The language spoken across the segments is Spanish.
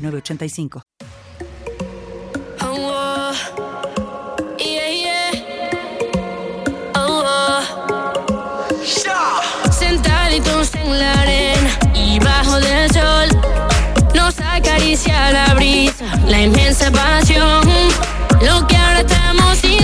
5985. Sentaditos en la arena y bajo del sol, nos acaricia la brisa, la inmensa pasión, lo que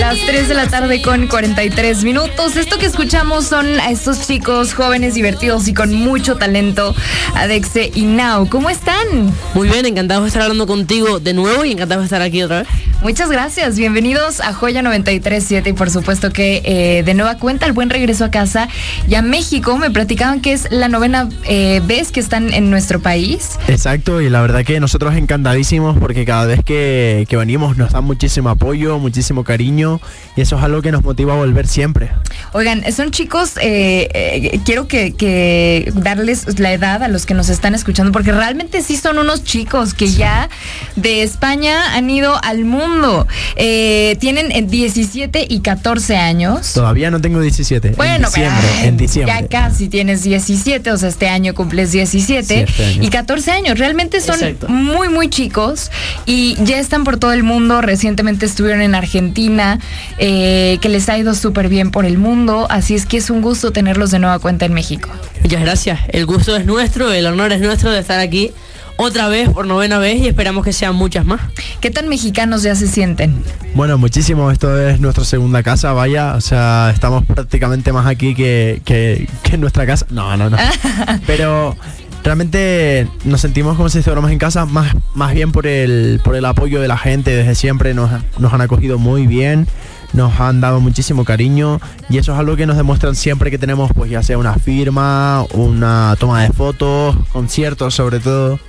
las 3 de la tarde con 43 minutos. Esto que escuchamos son a estos chicos jóvenes, divertidos y con mucho talento, Adexe y Now. ¿Cómo están? Muy bien, encantado de estar hablando contigo de nuevo y encantado de estar aquí otra vez. Muchas gracias. Bienvenidos a Joya 937 y por supuesto que eh, de nueva cuenta el buen regreso a casa y a México. Me platicaban que es la novena eh, vez que están en nuestro país. Exacto, y la verdad que nosotros encantadísimos porque cada vez que, que venimos nos dan muchísimo apoyo, muchísimo cariño y eso es algo que nos motiva a volver siempre. Oigan, son chicos, eh, eh, quiero que, que darles la edad a los que nos están escuchando, porque realmente sí son unos chicos que ya de España han ido al mundo. Eh, tienen eh, 17 y 14 años. Todavía no tengo 17. Bueno, en diciembre, pero, en diciembre. ya casi tienes 17, o sea, este año cumples 17 Sí, este año. y 14 años. Realmente son Exacto. muy, muy chicos y ya están por todo el mundo. Recientemente estuvieron en Argentina, eh, que les ha ido súper bien por el mundo. Así es que es un gusto tenerlos de nueva cuenta en México. Muchas gracias. El gusto es nuestro, el honor es nuestro de estar aquí otra vez por novena vez y esperamos que sean muchas más. ¿Qué tan mexicanos ya se sienten? Bueno, muchísimo. Esto es nuestra segunda casa, vaya. O sea, estamos prácticamente más aquí que, que- que en nuestra casa. No, no, no. Pero realmente nos sentimos como si estuviéramos en casa, más, más bien por el, por el apoyo de la gente. Desde siempre nos, nos han acogido muy bien. Nos han dado muchísimo cariño y eso es algo que nos demuestran siempre que tenemos, pues ya sea una firma, una toma de fotos, conciertos sobre todo.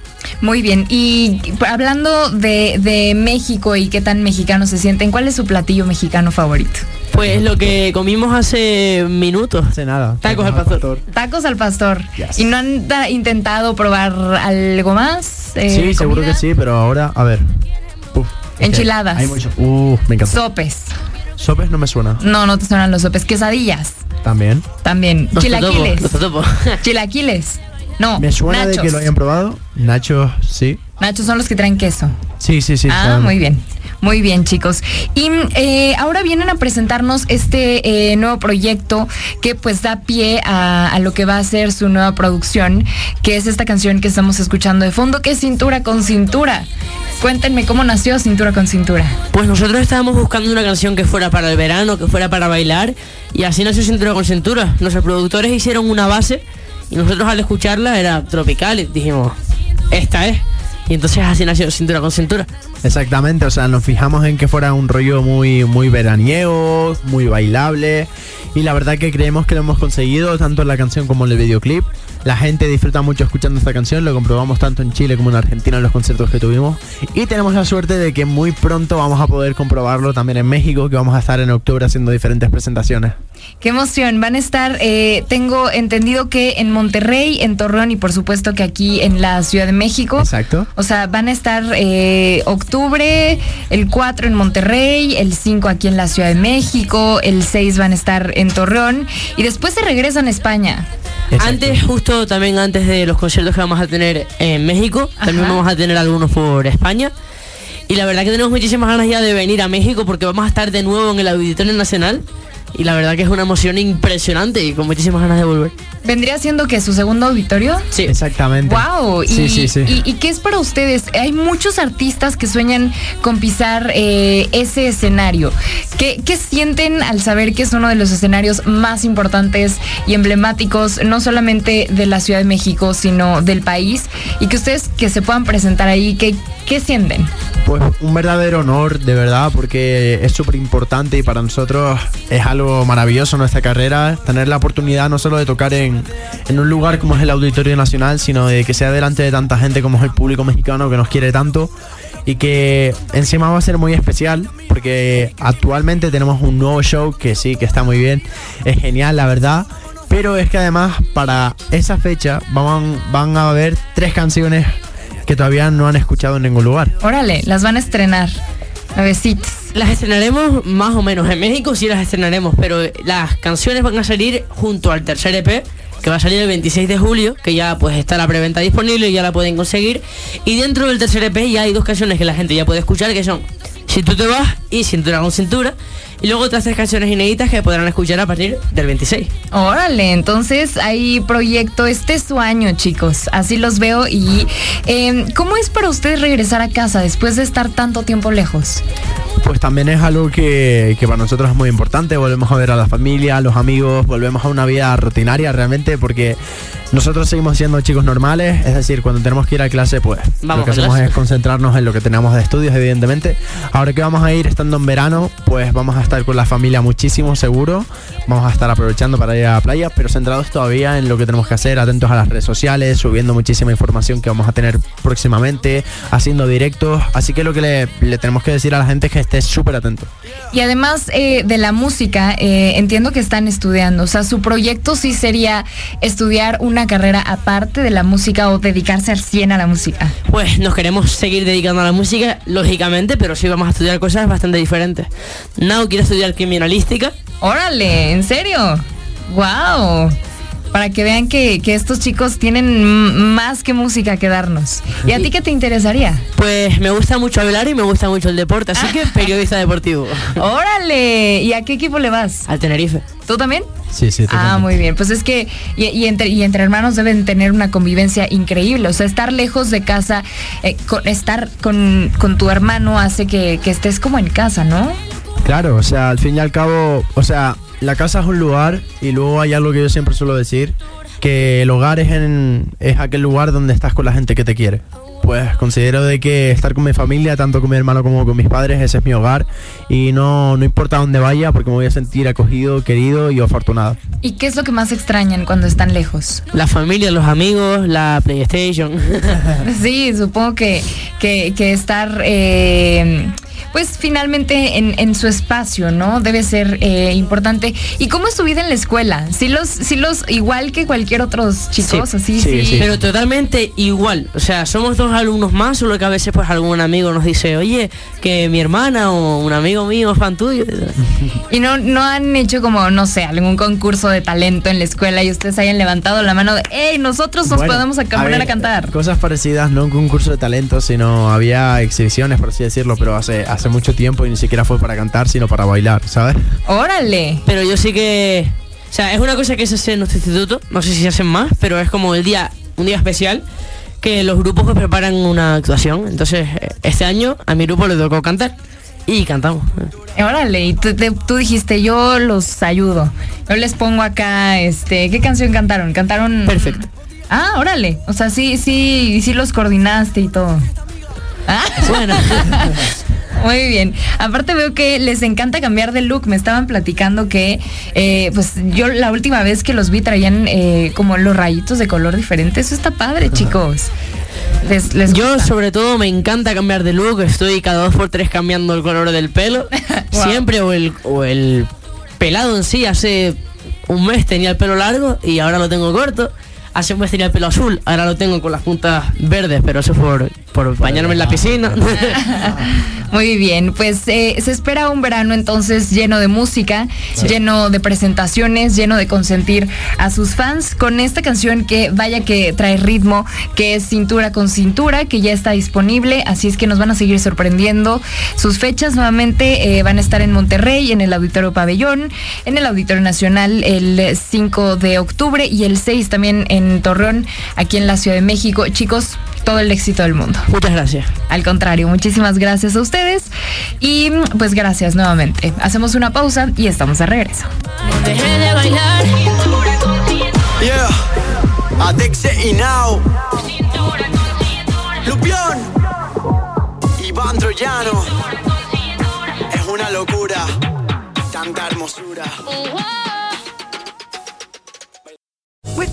Muy bien. Y hablando de, de México y qué tan mexicanos se sienten, ¿cuál es su platillo mexicano favorito? Pues lo que comimos hace minutos. Hace nada. Tacos al pastor. Tacos al pastor. Yes. ¿Y no han intentado probar algo más? Eh, Sí, seguro que sí, pero ahora, a ver. Uf, Enchiladas. hay mucho- Uh, me encanta. Sopes. Sopes no me suena. No, no te suenan los sopes. Quesadillas. También. También. Los Chilaquiles. Chilaquiles. No. Me suena nachos. de que lo hayan probado. Nachos, sí. Nachos son los que traen queso. Sí, sí, sí. ah, están- muy bien. Muy bien, chicos. Y eh, ahora vienen a presentarnos este eh, nuevo proyecto que pues da pie a, a lo que va a ser su nueva producción, que es esta canción que estamos escuchando de fondo, que es Cintura con Cintura. Cuéntenme cómo nació Cintura con Cintura. Pues nosotros estábamos buscando una canción que fuera para el verano, que fuera para bailar y así nació Cintura con Cintura. Nuestros productores hicieron una base y nosotros al escucharla era tropical y dijimos, esta es. Y entonces así nació Cintura con Cintura. Exactamente, o sea, nos fijamos en que fuera un rollo muy, muy veraniego, muy bailable. Y la verdad que creemos que lo hemos conseguido, tanto en la canción como en el videoclip. La gente disfruta mucho escuchando esta canción, lo comprobamos tanto en Chile como en Argentina en los conciertos que tuvimos. Y tenemos la suerte de que muy pronto vamos a poder comprobarlo también en México, que vamos a estar en octubre haciendo diferentes presentaciones. Qué emoción. Van a estar, eh, tengo entendido que en Monterrey, en Torreón y por supuesto que aquí en la Ciudad de México. Exacto. O sea, van a estar eh, octubre, el 4 en Monterrey, el 5 aquí en la Ciudad de México, el 6 van a estar en Torreón y después se regresan a España. Exacto. Antes, justo también antes de los conciertos que vamos a tener en México, también Ajá. vamos a tener algunos por España. Y la verdad que tenemos muchísimas ganas ya de venir a México porque vamos a estar de nuevo en el Auditorio Nacional. Y la verdad que es una emoción impresionante y con muchísimas ganas de volver. ¿Vendría siendo que su segundo auditorio? Sí. Exactamente. Wow, y, Sí, sí, sí. y- y qué es para ustedes? Hay muchos artistas que sueñan con pisar eh, ese escenario. ¿Qué, qué sienten al saber que es uno de los escenarios más importantes y emblemáticos, no solamente de la Ciudad de México, sino del país? Y que ustedes que se puedan presentar ahí, ¿qué, qué sienten? Pues un verdadero honor, de verdad, porque es súper importante y para nosotros es algo maravilloso nuestra carrera, tener la oportunidad no solo de tocar en, en un lugar como es el Auditorio Nacional, sino de que sea delante de tanta gente como es el público mexicano que nos quiere tanto y que encima va a ser muy especial porque actualmente tenemos un nuevo show que sí, que está muy bien, es genial la verdad, pero es que además para esa fecha van, van a haber tres canciones que todavía no han escuchado en ningún lugar. Órale, las van a estrenar. Nuevecitas. Las estrenaremos más o menos. En México sí las estrenaremos, pero las canciones van a salir junto al tercer EP, que va a salir el 26 de julio, que ya pues está la preventa disponible y ya la pueden conseguir. Y dentro del tercer EP ya hay dos canciones que la gente ya puede escuchar, que son Si tú te vas y Cintura con Cintura. Y luego otras tres canciones inéditas que podrán escuchar a partir del 26. Órale, entonces hay proyecto, este es su año, chicos. Así los veo. Y eh, ¿cómo es para ustedes regresar a casa después de estar tanto tiempo lejos? Pues también es algo que, que, para nosotros es muy importante. Volvemos a ver a la familia, a los amigos, volvemos a una vida rutinaria realmente porque nosotros seguimos siendo chicos normales. Es decir, cuando tenemos que ir a clase, pues Vamos lo que a hacemos clase. es concentrarnos en lo que tenemos de estudios, evidentemente. Ahora que vamos a ir estando en verano, pues vamos a estar con la familia muchísimo seguro. Vamos a estar aprovechando para ir a la playa, pero centrados todavía en lo que tenemos que hacer, atentos a las redes sociales, subiendo muchísima información que vamos a tener próximamente, haciendo directos. Así que lo que le, le tenemos que decir a la gente es que esté súper atento. Y además eh, de la música, eh, entiendo que están estudiando. O sea, su proyecto sí sería estudiar una carrera aparte de la música o dedicarse al 100 a la música. Pues nos queremos seguir dedicando a la música, lógicamente, pero sí vamos a estudiar cosas bastante diferentes. Nao quiere estudiar criminalística. Órale, ¿en serio? ¡Wow! Para que vean que, que estos chicos tienen más que música que darnos. ¿Y a ti qué te interesaría? Pues me gusta mucho hablar y me gusta mucho el deporte, así que periodista deportivo. ¡Órale! ¿Y a qué equipo le vas? Al Tenerife. ¿Tú también? Sí, sí, Ah, totalmente. muy bien. Pues es que, y, y entre, y entre hermanos deben tener una convivencia increíble. O sea, estar lejos de casa, eh, con- estar con, con tu hermano hace que, que estés como en casa, ¿no? Claro, o sea, al fin y al cabo, o sea, la casa es un lugar y luego hay algo que yo siempre suelo decir, que el hogar es, en, es aquel lugar donde estás con la gente que te quiere. Pues considero de que estar con mi familia, tanto con mi hermano como con mis padres, ese es mi hogar y no, no importa dónde vaya porque me voy a sentir acogido, querido y afortunado. ¿Y qué es lo que más extrañan cuando están lejos? La familia, los amigos, la PlayStation. Sí, supongo que, que, que estar, eh, pues finalmente en, en su espacio, ¿no? Debe ser eh, importante. ¿Y cómo es tu vida en la escuela? ¿Sí los, sí los, igual que cualquier otros chicos, Sí, así, sí, sí? sí. Pero totalmente igual. O sea, somos dos alumnos más, solo que a veces pues algún amigo nos dice, oye, que mi hermana o un amigo mío es fan tuyo. Y no, no han hecho como, no sé, algún concurso de talento en la escuela y ustedes hayan levantado la mano de, hey, nosotros nos Bueno, podemos a poner a cantar. Cosas parecidas, no un concurso de talento, sino había exhibiciones, por así decirlo, pero hace, hace mucho tiempo y ni siquiera fue para cantar, sino para bailar, ¿sabes? Órale. Pero yo sí que... O sea, es una cosa que se hace en nuestro instituto, no sé si se hacen más, pero es como el día, un día especial, que los grupos pues, preparan una actuación. Entonces, eh, este año a mi grupo le tocó cantar y cantamos. Órale, y tú, te- tú dijiste, yo los ayudo. Yo les pongo acá, este, ¿qué canción cantaron? Cantaron... Perfecto. Ah, órale. O sea, sí, sí, sí los coordinaste y todo. Ah, Bueno, muy bien. Aparte veo que les encanta cambiar de look. Me estaban platicando que, eh, pues yo la última vez que los vi traían eh, como los rayitos de color diferente. Eso está padre, chicos. Les, les yo sobre todo me encanta cambiar de look, estoy cada dos por tres cambiando el color del pelo. Wow. Siempre o el, o el pelado en sí, hace un mes tenía el pelo largo y ahora lo tengo corto. Hace un mes tenía el pelo azul, ahora lo tengo con las puntas verdes, pero eso es por, por bañarme en la piscina. Muy bien, pues eh, se espera un verano entonces lleno de música, lleno de presentaciones, lleno de consentir a sus fans con esta canción que vaya que trae ritmo, que es Cintura con Cintura, que ya está disponible, así es que nos van a seguir sorprendiendo. Sus fechas nuevamente eh, van a estar en Monterrey, en el Auditorio Pabellón, en el Auditorio Nacional el 5 de octubre y el 6 también en Torreón, aquí en la Ciudad de México. Chicos, todo el éxito del mundo. Muchas gracias. Al contrario, muchísimas gracias a ustedes y pues gracias nuevamente. Hacemos una pausa y estamos de regreso. Dejé de bailar. Yeah, y Now. Lupión. Ivandro llano. Es una locura, tanta hermosura.